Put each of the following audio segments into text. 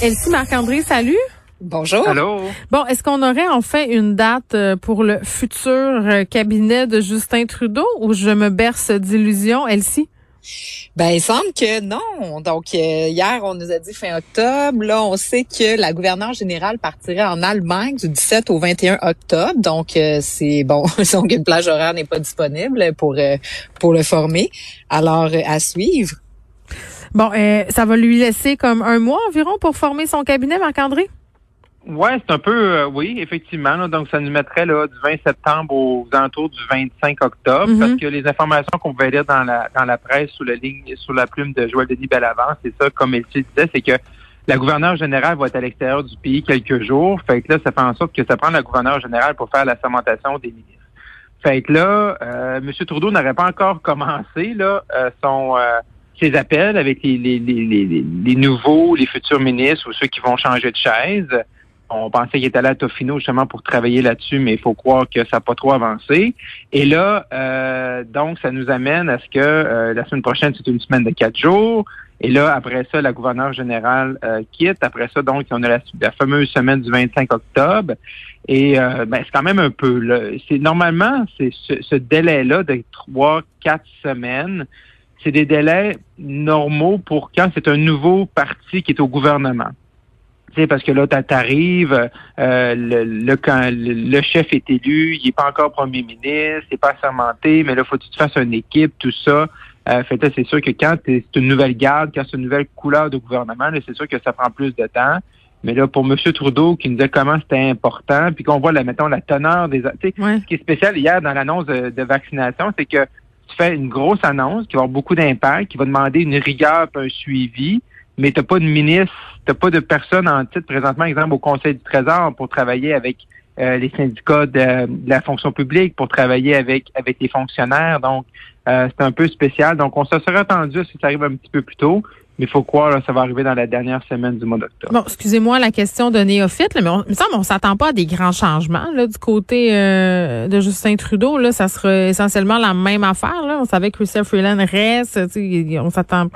Elsie Marc-André, salut. Bonjour. Allô. Bon, est-ce qu'on aurait enfin une date euh, pour le futur euh, cabinet de Justin Trudeau ou je me berce d'illusions, Elsie? Ben, il semble que non. Donc, euh, hier, on nous a dit fin octobre. Là, on sait que la gouverneure générale partirait en Allemagne du 17 au 21 octobre. Donc, euh, c'est bon. Donc, une plage horaire n'est pas disponible pour pour le former. Alors, à suivre. Bon, ça va lui laisser comme un mois environ pour former son cabinet, Marc-André? Ouais, c'est un peu, euh, oui, effectivement. donc, ça nous mettrait là, du 20 septembre aux alentours du 25 octobre, Mhm. parce que les informations qu'on pouvait lire dans la dans la presse sous la ligne, sous la plume de Joël Denis Bellavance, c'est ça, comme elle disait, c'est que la gouverneure générale va être à l'extérieur du pays quelques jours. Fait que là, ça fait en sorte que ça prend la gouverneure générale pour faire la sermentation des ministres. Fait que là, euh, M. Trudeau n'aurait pas encore commencé là euh, son ses appels avec les, les, les, les, les nouveaux, les futurs ministres ou ceux qui vont changer de chaise. On pensait qu'il était allé à Tofino justement pour travailler là-dessus, mais il faut croire que ça n'a pas trop avancé. Et là, euh, donc, ça nous amène à ce que euh, la semaine prochaine, c'est une semaine de quatre jours. Et là, après ça, la gouverneure générale euh, quitte. Après ça, donc, on a la, la fameuse semaine du 25 octobre. Et euh, ben, c'est quand même un peu. Là, c'est normalement, c'est ce, ce délai-là de trois, quatre semaines. C'est des délais normaux pour quand c'est un nouveau parti qui est au gouvernement parce que là, t'arrives, euh, le, le, quand le, chef est élu, il n'est pas encore premier ministre, il n'est pas assermenté, mais là, faut que tu te fasses une équipe, tout ça. Euh, fait c'est sûr que quand c'est une nouvelle garde, quand c'est une nouvelle couleur de gouvernement, c'est sûr que ça prend plus de temps. Mais là, pour M. Trudeau, qui nous disait comment c'était important, puis qu'on voit, là, mettons, la teneur des... Ouais. Ce qui est spécial hier dans l'annonce de, de vaccination, c'est que tu fais une grosse annonce qui va avoir beaucoup d'impact, qui va demander une rigueur un suivi, mais tu n'as pas de ministre, tu pas de personne en titre présentement, exemple, au Conseil du Trésor pour travailler avec euh, les syndicats de, la fonction publique, pour travailler avec avec les fonctionnaires. Donc, euh, c'est un peu spécial. Donc, on se serait attendu si ça arrive un petit peu plus tôt. Mais il faut croire que ça va arriver dans la dernière semaine du mois d'octobre. Bon, excusez-moi la question de néophyte, là, mais on, il me semble on s'attend pas à des grands changements là, du côté euh, de Justin Trudeau. Là, ça sera essentiellement la même affaire. Là. On savait que Chrystia Freeland reste. On s'attend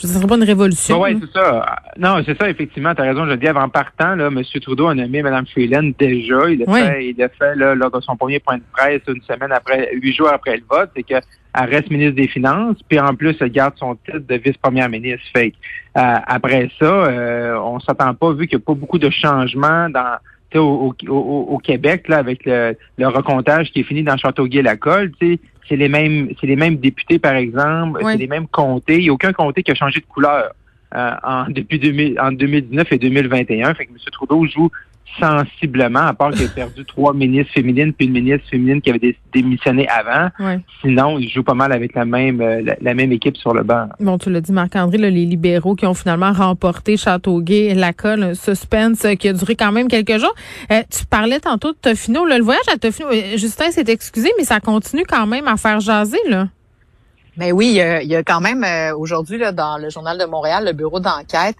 ce ne serait pas une révolution. oui, c'est ça. Non, c'est ça, effectivement. Tu as raison, je le dis avant partant, là, M. Trudeau a nommé Mme Freeland déjà. Il l'a oui. fait, il l'a fait là, lors de son premier point de presse une semaine après, huit jours après le vote. C'est qu'elle reste ministre des Finances, puis en plus, elle garde son titre de vice-première ministre. Fait euh, après ça, euh, on s'attend pas, vu qu'il n'y a pas beaucoup de changements dans au, au, au, Québec, là, avec le, le recomptage qui est fini dans Châteauguay-Lacolle, c'est les mêmes c'est les mêmes députés, par exemple, oui. c'est les mêmes comtés. Il n'y a aucun comté qui a changé de couleur euh, en, depuis 2000, en 2019 et 2021. Fait que M. Trudeau joue sensiblement, à part qu'il a perdu trois ministres féminines puis une ministre féminine qui avait démissionné avant. Ouais. Sinon, il joue pas mal avec la même euh, la, la même équipe sur le banc. Bon, tu l'as dit, Marc-André, les libéraux qui ont finalement remporté Châteauguay, Lacolle, un suspense qui a duré quand même quelques jours. Euh, tu parlais tantôt de Tofino. Là, le voyage à Tofino, Justin s'est excusé, mais ça continue quand même à faire jaser, là. Ben oui, il y a, il y a quand même euh, aujourd'hui dans le journal de Montréal, le bureau d'enquête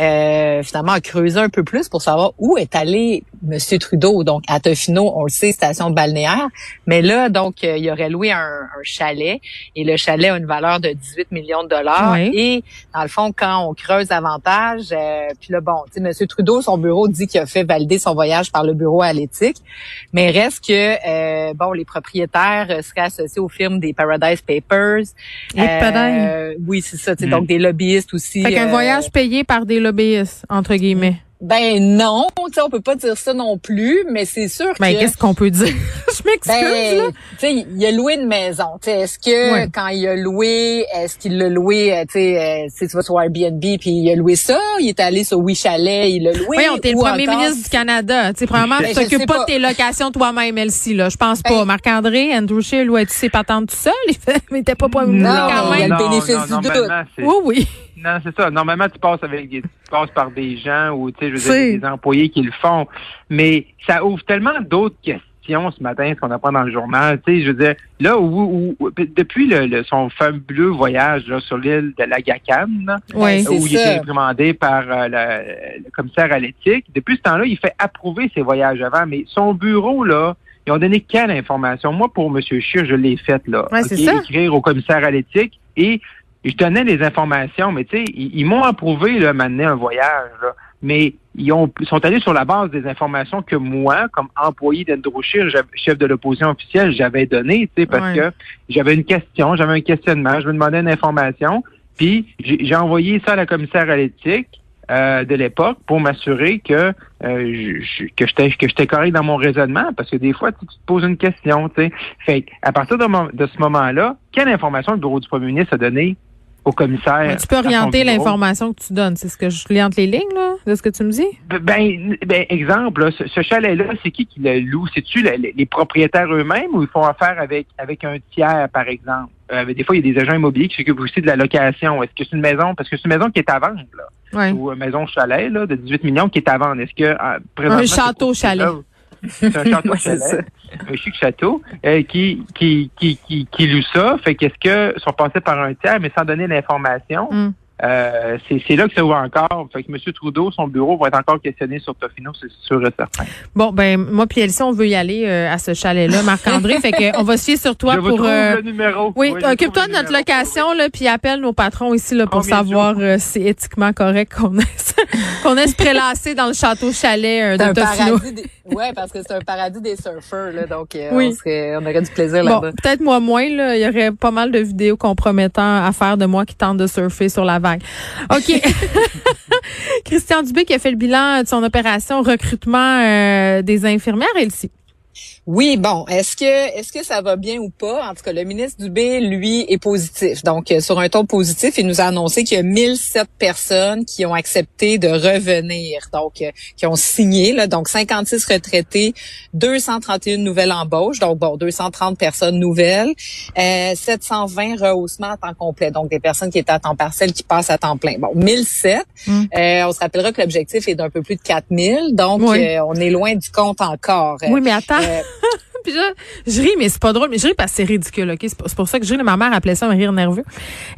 euh, finalement a creusé un peu plus pour savoir où est allé Monsieur Trudeau. Donc à Tofino, on le sait, station balnéaire, mais là donc euh, il aurait loué un, un, chalet et le chalet a une valeur de 18 millions de dollars. Oui. Et dans le fond, quand on creuse davantage, euh, puis là bon, tu sais Monsieur Trudeau, son bureau dit qu'il a fait valider son voyage par le bureau à l'éthique, mais reste que euh, bon les propriétaires seraient associés aux firmes des Paradise Papers. Euh, oui, c'est ça. Mm. Donc, des lobbyistes aussi. Fait qu'un euh, voyage payé par des lobbyistes, entre guillemets. Ben non, on peut pas dire ça non plus, mais c'est sûr ben, que... qu'est-ce qu'on peut dire? Je m'excuse, ben, Tu sais, il a loué une maison. Est-ce que Ouais. quand il a loué, est-ce qu'il l'a loué, euh, tu sais, euh, tu vas sur Airbnb, puis il a loué ça, il est allé sur Oui Chalet, il l'a loué. Oui, on t'es le premier encore- ministre du Canada. Tu sais, premièrement, Ben, tu sais t'occupes pas pas. de tes locations toi-même, Elsie, là. Je pense pas. Ben- Marc-André, Andrew Scheer, louait-tu ses patentes tout seul? Il fait- mais t'es pas premier ministre Non, quand mais même. le bénéfice non, du doute. Oui, oui. Non, c'est ça. Normalement, tu passes avec des, tu passes par des gens ou tu sais, je veux dire, des employés qui le font. Mais ça ouvre tellement d'autres questions ce matin, ce qu'on apprend dans le journal. Tu sais, je veux dire, là où, où- depuis le, le- son fabuleux voyage là, sur l'île de l'Agacan, là, Oui. C'est où il était réprimandé par euh, le, le commissaire à l'éthique, depuis ce temps-là, il fait approuver ses voyages avant. Mais son bureau, là, ils ont donné quelle information? Moi, pour M. Scheer, je l'ai faite, là. Ouais, c'est OK? ça. Écrire au commissaire à l'éthique et je donnais les informations, mais tu sais, ils, ils m'ont approuvé là, m'amener un voyage. Là. mais ils ont, sont allés sur la base des informations que moi, comme employé d'Endrochir, chef de l'opposition officielle, j'avais donné, tu sais, parce que j'avais une question, j'avais un questionnement, je me demandais une information, puis j'ai envoyé ça à la commissaire à l'éthique. Euh, de l'époque pour m'assurer que euh, je, que j'étais que j'étais correct dans mon raisonnement parce que des fois tu, te poses une question tu sais fait à partir de, de ce moment-là quelle information le bureau du premier ministre a donné au commissaire. tu peux orienter l'information que tu donnes. C'est ce que je lis entre les lignes, là, de ce que tu me dis? Ben, ben exemple, ce, chalet-là, c'est qui qui le loue? C'est-tu les, propriétaires eux-mêmes ou ils font affaire avec, avec un tiers, par exemple? Euh, des fois, il y a des agents immobiliers qui s'occupent aussi de la location. Est-ce que c'est une maison? Parce que c'est une maison qui est à vendre, là. Ou une maison chalet, là, de 18 millions qui est à vendre. Est-ce que, euh, Un château chalet. C'est un château chalet, un chic château, euh, qui, qui, qui, qui, qui loue ça. Fait qu'est-ce que sont passés par un tiers, mais sans donner l'information. Mm. Euh, c'est là que ça ouvre encore. Fait que M. Trudeau, son bureau va être encore questionné sur Tofino, c'est sûr et certain. Bon, ben moi puis Elsie, on veut y aller euh, à ce chalet-là, Marc-André. fait que on va se fier sur toi Je pour. Euh, le numéro. Oui, occupe-toi de notre location là, puis appelle nos patrons ici là pour savoir si c'est éthiquement correct qu'on ait qu'on ait se prélasser dans le château chalet de Tofino. Oui, parce que c'est un paradis des surfeurs, là, donc on, serait, on aurait du plaisir là-bas. Peut-être moi moins, là. Il y aurait pas mal de vidéos compromettantes à faire de moi qui tente de surfer sur la vague. OK. Christian Dubé qui a fait le bilan de son opération recrutement euh, des infirmières, Elsie. Oui, bon, est-ce que est-ce que ça va bien ou pas? En tout cas, le ministre Dubé, lui, est positif. Donc, euh, sur un ton positif, il nous a annoncé qu'il y a 1007 personnes qui ont accepté de revenir, donc euh, qui ont signé. Là, donc, 56 retraités, 231 nouvelles embauches, donc bon, 230 personnes nouvelles, euh, 720 rehaussements à temps complet, donc des personnes qui étaient à temps partiel qui passent à temps plein. Bon, 1007. Mm. Euh, on se rappellera que l'objectif est d'un peu plus de 4000, donc on est loin du compte encore. Oui, mais attends. that. Puis là, je ris, mais c'est pas drôle. Mais je ris parce que c'est ridicule, OK? C'est pour ça que je ris. Ma mère appelait ça un rire nerveux.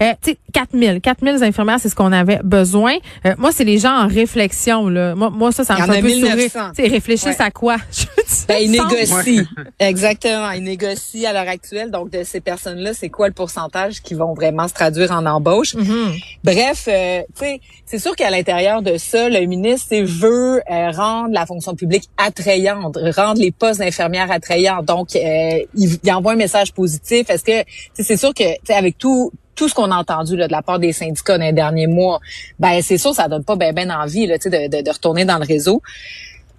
Euh, tu sais, 4000. 4000 infirmières, c'est ce qu'on avait besoin. Euh, moi, c'est les gens en réflexion, là. Moi, moi ça, ça me fait un peu sourire. Tu sais, réfléchissent à quoi? ben, ils négocient. Exactement. Ils négocient à l'heure actuelle. Donc, de ces personnes-là, c'est quoi le pourcentage qui vont vraiment se traduire en embauche? Mm-hmm. Bref, euh, tu sais, c'est sûr qu'à l'intérieur de ça, le ministre veut euh, rendre la fonction publique attrayante, rendre les postes d'infirmières attrayants. Donc, euh, il, envoie un message positif. Est-ce que c'est sûr que avec tout tout ce qu'on a entendu là, de la part des syndicats dans les derniers mois, ben c'est sûr ça donne pas ben ben envie là, de, de, de retourner dans le réseau.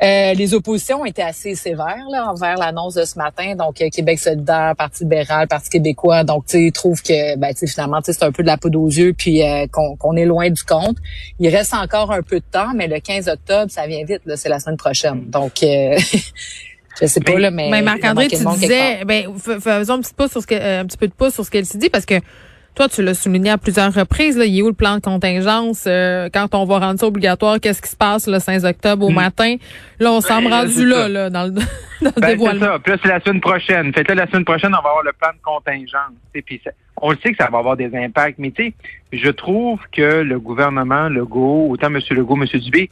Euh, les oppositions étaient assez sévères là, envers l'annonce de ce matin. Donc, euh, Québec solidaire, Parti libéral, Parti québécois. Donc, tu trouvent que ben, finalement, c'est un peu de la poudre aux yeux puis euh, qu'on est loin du compte. Il reste encore un peu de temps, mais le 15 octobre, ça vient vite. C'est la semaine prochaine. Donc, je sais pas, là, mais... Mais Marc-André, tu disais... Ben, faisons un petit, peu sur ce que, un petit peu de pouce sur ce qu'elle s'est dit, parce que toi, tu l'as souligné à plusieurs reprises. Là, il est où le plan de contingence? Euh, quand on va rendre ça obligatoire, qu'est-ce qui se passe le 5 octobre au hmm. matin? Là, on semble ben, rendu là, là, dans le, dans le ben, dévoilement. C'est ça. Puis là, c'est la semaine prochaine. Fait que là, la semaine prochaine, on va avoir le plan de contingence. Puis on le sait que ça va avoir des impacts, mais tu sais, je trouve que le gouvernement Legault, autant M. Legault, M. Dubé,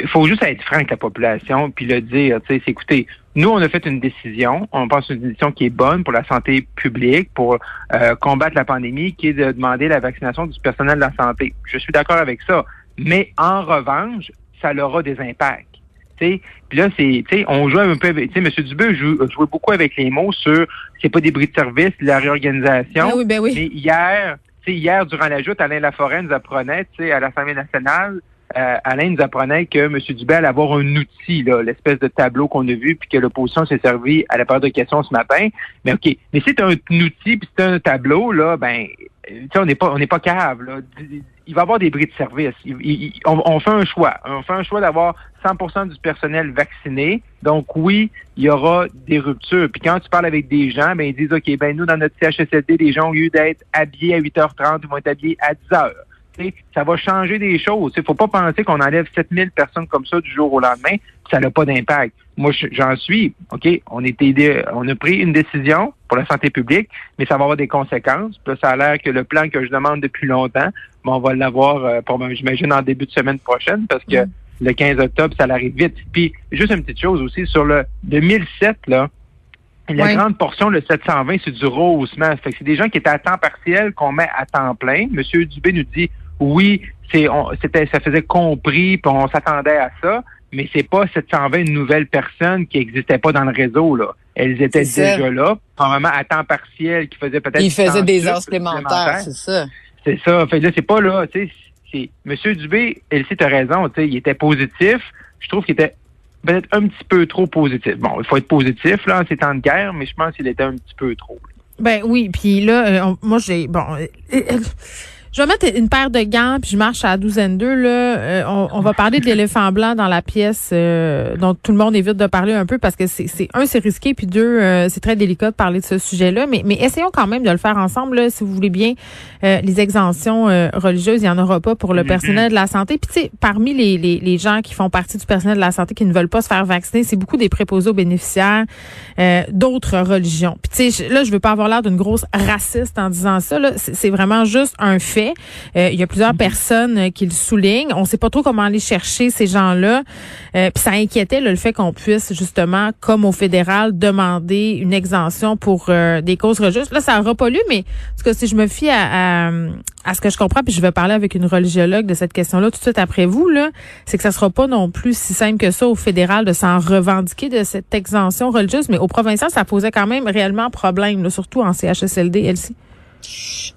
il faut juste être franc avec la population puis le dire, tu sais, écoutez, nous, on a fait une décision, on pense une décision qui est bonne pour la santé publique, pour euh, combattre la pandémie, qui est de demander la vaccination du personnel de la santé. Je suis d'accord avec ça. Mais en revanche, ça aura des impacts. Puis là, c'est, on joue un peu avec, M. Dubé joue, joué beaucoup avec les mots sur c'est pas des bris de service, la réorganisation. Ben oui, ben oui. Mais hier, hier, durant la joute, Alain Laforêt nous apprenait, à l'Assemblée nationale, euh, Alain nous apprenait que M. Dubé allait avoir un outil, l'espèce de tableau qu'on a vu, puis que l'opposition s'est servi à la période de questions ce matin. Mais OK, mais c'est un, outil, puis c'est un tableau, là, ben, on n'est pas on n'est pas cave. Là. Il va y avoir des bris de service. on, fait un choix. On fait un choix d'avoir 100% du personnel vacciné. Donc oui, il y aura des ruptures. Puis quand tu parles avec des gens, ben ils disent OK, ben nous dans notre CHSLD, les gens au lieu d'être habillés à 8h30, ils vont être habillés à 10h ça va changer des choses. Il faut pas penser qu'on enlève 7000 personnes comme ça du jour au lendemain, ça n'a pas d'impact. Moi, j'en suis, OK, on, était, on a pris une décision pour la santé publique, mais ça va avoir des conséquences. Puis ça a l'air que le plan que je demande depuis longtemps, on va l'avoir, euh, j'imagine, en début de semaine prochaine, parce que mm. le 15 octobre, ça arrive vite. Puis, juste une petite chose aussi, sur le 2007, là, la grande portion, le 720, c'est du rehaussement. Fait que c'est des gens qui étaient à temps partiel qu'on met à temps plein. Monsieur Dubé nous dit oui, c'est, c'était, ça faisait compris, puis on s'attendait à ça, mais c'est pas 720 nouvelles personnes qui n'existaient pas dans le réseau, là. Elles étaient déjà là, probablement à temps partiel, qui faisaient peut-être... Ils faisaient des heures supplémentaires, c'est ça. C'est ça. Fait là, c'est pas là, tu sais, Monsieur Dubé, Elsie, t'as raison, tu sais, il était positif. Je trouve qu'il était peut-être un petit peu trop positif. Bon, il faut être positif, là, en ces temps de guerre, mais je pense qu'il était un petit peu trop. Ben oui, puis là, euh, moi j'ai bon, euh, euh, je vais mettre une paire de gants puis je marche à la douzaine d'eux là. Euh, on, va parler de l'éléphant blanc dans la pièce euh, dont tout le monde évite de parler un peu parce que c'est un c'est risqué puis deux euh, c'est très délicat de parler de ce sujet-là. Mais mais essayons quand même de le faire ensemble là, si vous voulez bien. les exemptions religieuses, il y en aura pas pour le personnel de la santé. Puis tu sais, parmi les, les, les gens qui font partie du personnel de la santé qui ne veulent pas se faire vacciner, c'est beaucoup des préposés aux bénéficiaires d'autres religions. Puis tu sais, là je veux pas avoir l'air d'une grosse raciste en disant ça. Là, c'est vraiment juste un fait euh, il y a plusieurs personnes euh, qui le soulignent. On ne sait pas trop comment aller chercher ces gens-là. Euh, puis ça inquiétait le fait qu'on puisse justement, comme au fédéral, demander une exemption pour des causes religieuses. Là, ça n'aura pas lu, mais en tout cas, si je me fie à, à, ce que je comprends, puis je vais parler avec une religiologue de cette question-là tout de suite après vous, là, c'est que ça sera pas non plus si simple que ça au fédéral de s'en revendiquer de cette exemption religieuse, mais au provincial, ça posait quand même réellement problème, surtout en CHSLD, Elsie.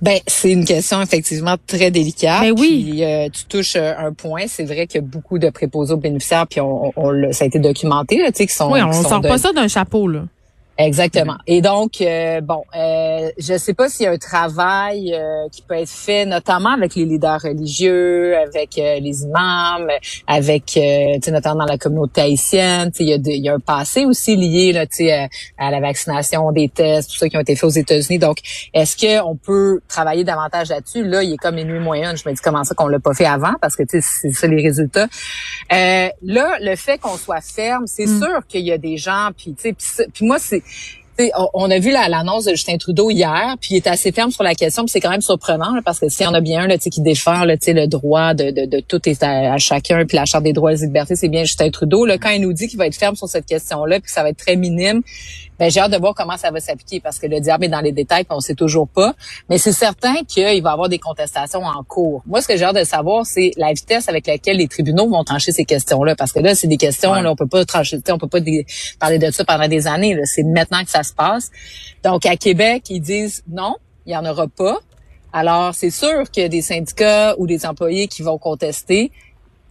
Ben, c'est une question effectivement très délicate. Mais ben oui. Puis, euh, tu touches euh, un point. C'est vrai qu'il y a beaucoup de préposés aux bénéficiaires, puis on, on, ça a été documenté, là, tu sais, qui sont. Oui, on sort pas ça d'un chapeau, là. Exactement. Et donc, euh, bon, euh, je ne sais pas s'il y a un travail euh, qui peut être fait, notamment avec les leaders religieux, avec les imams, avec, tu sais, notamment dans la communauté haïtienne. Il y, a y a un passé aussi lié, là, tu sais, à la vaccination, des tests, tout ça qui ont été faits aux États-Unis. Donc, est-ce qu'on peut travailler davantage là-dessus? Là, il est comme les nuits moyennes. Je me dis comment ça qu'on l'a pas fait avant, parce que tu sais, c'est ça les résultats. là, le fait qu'on soit ferme, c'est mm. sûr qu'il y a des gens, puis tu sais, puis moi c'est on a vu l'annonce de Justin Trudeau hier, puis il est assez ferme sur la question, puis c'est quand même surprenant parce que s'il y en a bien un là, qui défend là, le droit de, de, tout est à, chacun, puis la charte des droits et libertés, c'est bien Justin Trudeau. Là, quand il nous dit qu'il va être ferme sur cette question-là, puis que ça va être très minime, ben, j'ai hâte de voir comment ça va s'appliquer parce que le diable est dans les détails, on sait toujours pas. Mais c'est certain qu'il va y avoir des contestations en cours. Moi, ce que j'ai hâte de savoir, c'est la vitesse avec laquelle les tribunaux vont trancher ces questions-là, parce que là, c'est des questions, là, on peut pas trancher, on peut pas parler de ça pendant des années. C'est maintenant que ça se passe. Donc, à Québec, ils disent non, il y en aura pas. Alors, c'est sûr qu'il y a des syndicats ou des employés qui vont contester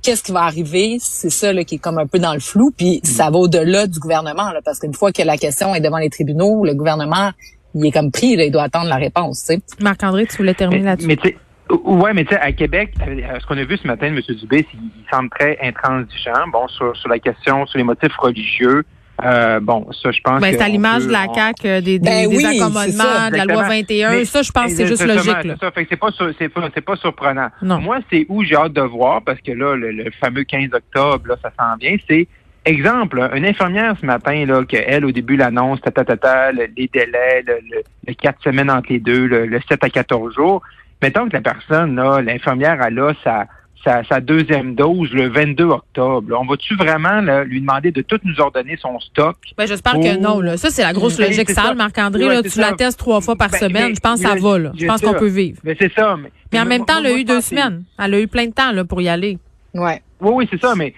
qu'est-ce qui va arriver, c'est ça là, qui est comme un peu dans le flou, puis mm. ça va au-delà du gouvernement, là, parce qu'une fois que la question est devant les tribunaux, le gouvernement, il est comme pris, là, il doit attendre la réponse. Tu sais. Marc-André, tu voulais terminer là-dessus. Mais, mais Ouais, mais tu sais, à Québec, euh, ce qu'on a vu ce matin de M. Dubé, il semble très intransigeant, bon, sur, sur la question, sur les motifs religieux. Euh, bon, ça, je pense. Ben, c'est à l'image de la CAQ, euh, des, des, ben des accommodements, de la loi 21. ça, je pense que c'est juste logique. Ça. Fait que c'est pas, c'est pas, c'est pas surprenant. Non. Moi, c'est où j'ai hâte de voir, parce que là, le, fameux 15 octobre, là, ça s'en vient, c'est Exemple, une infirmière ce matin, là, qu'elle, au début, l'annonce, ta, ta, ta, les délais, le, le, 4 semaines entre les deux, le, le 7 à 14 jours. Mettons que la personne, là, l'infirmière, elle a sa, sa, deuxième dose le 22 octobre. On va-tu vraiment lui demander de tout nous ordonner son stock? Ben, J'espère que non. Là. Ça, c'est la grosse ben, logique sale, Marc-André. tu la testes trois fois par ben, semaine. Ben, je pense que ça va. Là. Je pense qu'on peut vivre. Mais c'est ça. Mais, en même temps, elle a eu deux semaines. Elle a eu plein de temps là, pour y aller. Ouais. Oui, oui, c'est ça. Mais,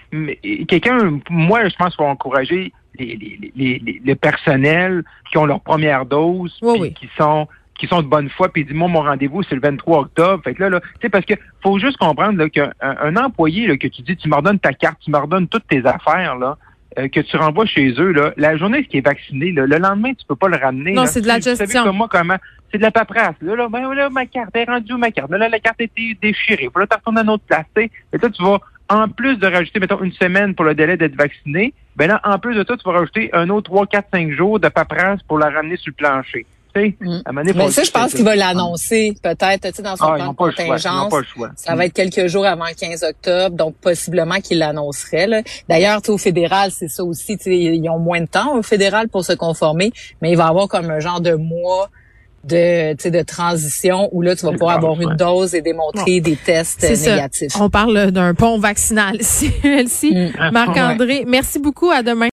quelqu'un, moi, je pense qu'il faut encourager les, les, les, les, personnels qui ont leur première dose, qui sont qui sont de bonne foi, puis dit moi mon rendez-vous c'est le 23 octobre. Fait que là, là, tu sais parce que faut juste comprendre qu'un un employé là, que tu dis tu me redonnes ta carte, tu me redonnes toutes tes affaires là. Euh, que tu renvoies chez eux, là, la journée qui est vacciné, le lendemain, tu peux pas le ramener. Non, c'est de la gestion. Comme moi, comment? C'est de la paperasse. Là, là, ben, là, ma carte est rendue où ma carte? Là, la carte a été déchirée. Puis là, tu retournes à une autre place. Et là, tu vas, en plus de rajouter, mettons, une semaine pour le délai d'être vacciné, ben là, en plus de ça, tu vas rajouter un autre 3, 4, 5 jours de paperasse pour la ramener sur le plancher. Mm. Mais ça, je pense qu'il va l'annoncer peut-être dans son ah, plan de contingence. Ça va être quelques jours avant le 15 octobre, donc possiblement qu'il l'annoncerait. D'ailleurs, au fédéral, c'est ça aussi. Ils ont moins de temps au fédéral pour se conformer, mais il va y avoir comme un genre de mois de, de transition où là, tu vas pouvoir avoir une dose et démontrer des tests négatifs. On parle d'un pont vaccinal ici. Mm. Marc-André, merci beaucoup. À demain.